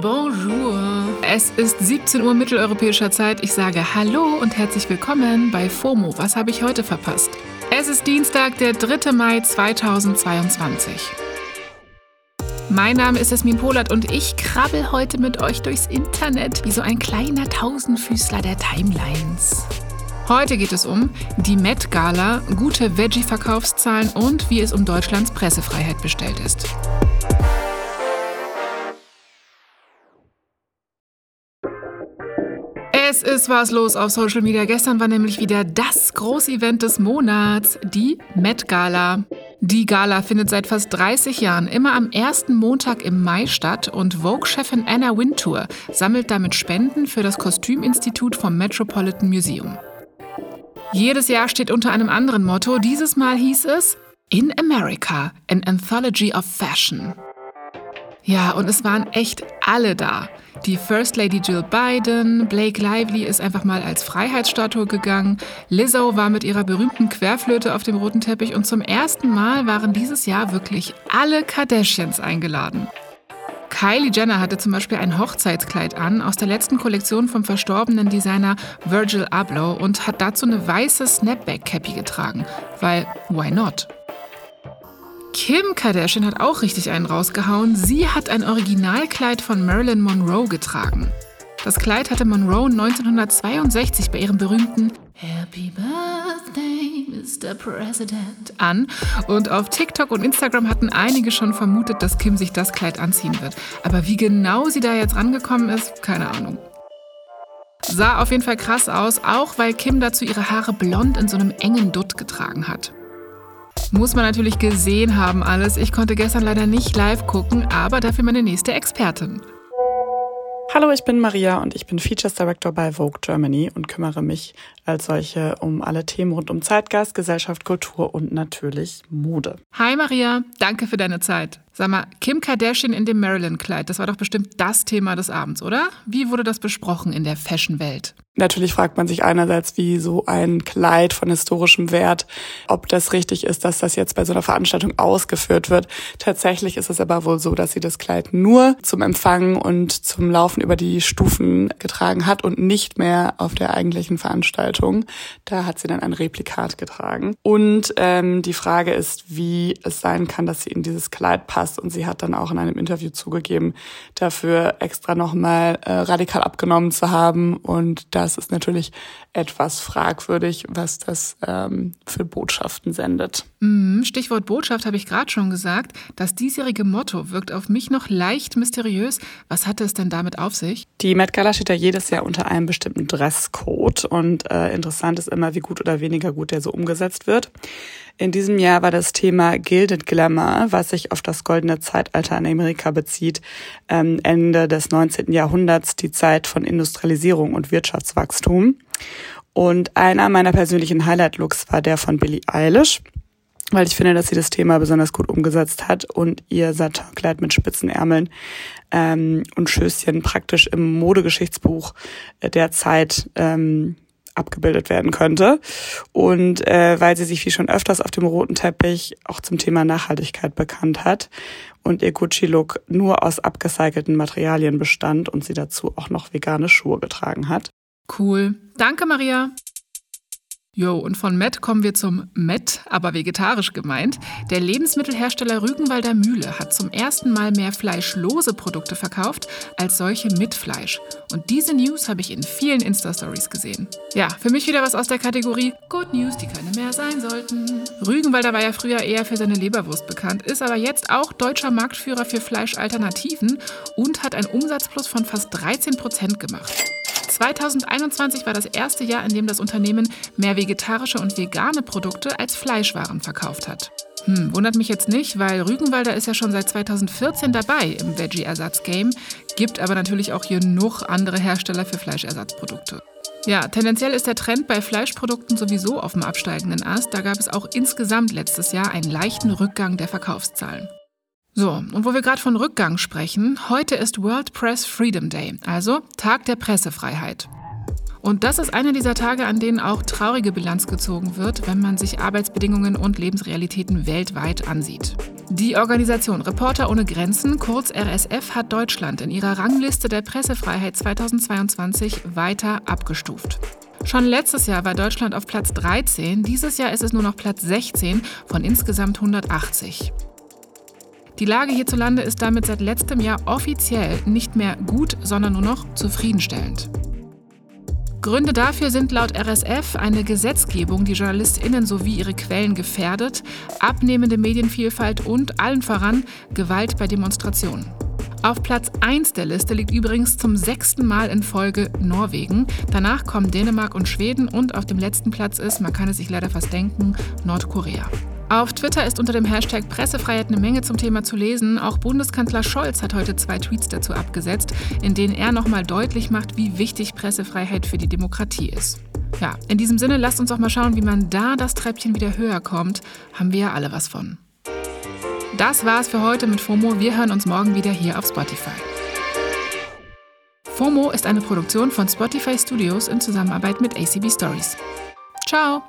Bonjour. Es ist 17 Uhr mitteleuropäischer Zeit. Ich sage Hallo und herzlich willkommen bei FOMO. Was habe ich heute verpasst? Es ist Dienstag, der 3. Mai 2022. Mein Name ist Esmin Polat und ich krabbel heute mit euch durchs Internet wie so ein kleiner Tausendfüßler der Timelines. Heute geht es um die Met Gala, gute Veggie-Verkaufszahlen und wie es um Deutschlands Pressefreiheit bestellt ist. Es ist was los auf Social Media. Gestern war nämlich wieder das Großevent des Monats, die Met Gala. Die Gala findet seit fast 30 Jahren immer am ersten Montag im Mai statt und Vogue-Chefin Anna Wintour sammelt damit Spenden für das Kostüminstitut vom Metropolitan Museum. Jedes Jahr steht unter einem anderen Motto. Dieses Mal hieß es In America, an Anthology of Fashion. Ja, und es waren echt alle da. Die First Lady Jill Biden, Blake Lively ist einfach mal als Freiheitsstatue gegangen, Lizzo war mit ihrer berühmten Querflöte auf dem roten Teppich und zum ersten Mal waren dieses Jahr wirklich alle Kardashians eingeladen. Kylie Jenner hatte zum Beispiel ein Hochzeitskleid an aus der letzten Kollektion vom verstorbenen Designer Virgil Abloh und hat dazu eine weiße Snapback-Cappy getragen, weil why not? Kim Kardashian hat auch richtig einen rausgehauen. Sie hat ein Originalkleid von Marilyn Monroe getragen. Das Kleid hatte Monroe 1962 bei ihrem berühmten Happy Birthday, Mr. President an. Und auf TikTok und Instagram hatten einige schon vermutet, dass Kim sich das Kleid anziehen wird. Aber wie genau sie da jetzt rangekommen ist, keine Ahnung. Sah auf jeden Fall krass aus, auch weil Kim dazu ihre Haare blond in so einem engen Dutt getragen hat. Muss man natürlich gesehen haben alles. Ich konnte gestern leider nicht live gucken, aber dafür meine nächste Expertin. Hallo, ich bin Maria und ich bin Features Director bei Vogue Germany und kümmere mich als solche um alle Themen rund um Zeitgeist, Gesellschaft, Kultur und natürlich Mode. Hi Maria, danke für deine Zeit. Sag mal, Kim Kardashian in dem Marilyn-Kleid, das war doch bestimmt das Thema des Abends, oder? Wie wurde das besprochen in der Fashion-Welt? Natürlich fragt man sich einerseits, wie so ein Kleid von historischem Wert, ob das richtig ist, dass das jetzt bei so einer Veranstaltung ausgeführt wird. Tatsächlich ist es aber wohl so, dass sie das Kleid nur zum Empfangen und zum Laufen über die Stufen getragen hat und nicht mehr auf der eigentlichen Veranstaltung. Da hat sie dann ein Replikat getragen. Und ähm, die Frage ist, wie es sein kann, dass sie in dieses Kleid passt. Und sie hat dann auch in einem Interview zugegeben, dafür extra nochmal äh, radikal abgenommen zu haben und da das ist natürlich etwas fragwürdig, was das ähm, für Botschaften sendet. Mhm, Stichwort Botschaft habe ich gerade schon gesagt. Das diesjährige Motto wirkt auf mich noch leicht mysteriös. Was hatte es denn damit auf sich? Die Met Gala steht ja jedes Jahr unter einem bestimmten Dresscode und äh, interessant ist immer, wie gut oder weniger gut der so umgesetzt wird. In diesem Jahr war das Thema Gilded Glamour, was sich auf das goldene Zeitalter in Amerika bezieht, ähm, Ende des 19. Jahrhunderts, die Zeit von Industrialisierung und Wirtschaftswachstum. Und einer meiner persönlichen Highlight-Looks war der von Billie Eilish weil ich finde, dass sie das Thema besonders gut umgesetzt hat und ihr Satinkleid mit spitzen Ärmeln ähm, und Schößchen praktisch im Modegeschichtsbuch der Zeit ähm, abgebildet werden könnte. Und äh, weil sie sich wie schon öfters auf dem roten Teppich auch zum Thema Nachhaltigkeit bekannt hat und ihr Gucci-Look nur aus abgecycelten Materialien bestand und sie dazu auch noch vegane Schuhe getragen hat. Cool. Danke, Maria. Jo, und von Met kommen wir zum Met, aber vegetarisch gemeint. Der Lebensmittelhersteller Rügenwalder Mühle hat zum ersten Mal mehr fleischlose Produkte verkauft als solche mit Fleisch. Und diese News habe ich in vielen Insta-Stories gesehen. Ja, für mich wieder was aus der Kategorie Good News, die keine mehr sein sollten. Rügenwalder war ja früher eher für seine Leberwurst bekannt, ist aber jetzt auch deutscher Marktführer für Fleischalternativen und hat einen Umsatzplus von fast 13 Prozent gemacht. 2021 war das erste Jahr, in dem das Unternehmen mehr vegetarische und vegane Produkte als Fleischwaren verkauft hat. Hm, wundert mich jetzt nicht, weil Rügenwalder ist ja schon seit 2014 dabei im Veggie-Ersatz-Game, gibt aber natürlich auch genug andere Hersteller für Fleischersatzprodukte. Ja, tendenziell ist der Trend bei Fleischprodukten sowieso auf dem absteigenden Ast. Da gab es auch insgesamt letztes Jahr einen leichten Rückgang der Verkaufszahlen. So, und wo wir gerade von Rückgang sprechen, heute ist World Press Freedom Day, also Tag der Pressefreiheit. Und das ist einer dieser Tage, an denen auch traurige Bilanz gezogen wird, wenn man sich Arbeitsbedingungen und Lebensrealitäten weltweit ansieht. Die Organisation Reporter ohne Grenzen, kurz RSF, hat Deutschland in ihrer Rangliste der Pressefreiheit 2022 weiter abgestuft. Schon letztes Jahr war Deutschland auf Platz 13, dieses Jahr ist es nur noch Platz 16 von insgesamt 180. Die Lage hierzulande ist damit seit letztem Jahr offiziell nicht mehr gut, sondern nur noch zufriedenstellend. Gründe dafür sind laut RSF eine Gesetzgebung, die JournalistInnen sowie ihre Quellen gefährdet, abnehmende Medienvielfalt und allen voran Gewalt bei Demonstrationen. Auf Platz 1 der Liste liegt übrigens zum sechsten Mal in Folge Norwegen. Danach kommen Dänemark und Schweden und auf dem letzten Platz ist, man kann es sich leider fast denken, Nordkorea. Auf Twitter ist unter dem Hashtag Pressefreiheit eine Menge zum Thema zu lesen. Auch Bundeskanzler Scholz hat heute zwei Tweets dazu abgesetzt, in denen er nochmal deutlich macht, wie wichtig Pressefreiheit für die Demokratie ist. Ja, in diesem Sinne, lasst uns auch mal schauen, wie man da das Treppchen wieder höher kommt. Haben wir ja alle was von. Das war's für heute mit FOMO. Wir hören uns morgen wieder hier auf Spotify. FOMO ist eine Produktion von Spotify Studios in Zusammenarbeit mit ACB Stories. Ciao!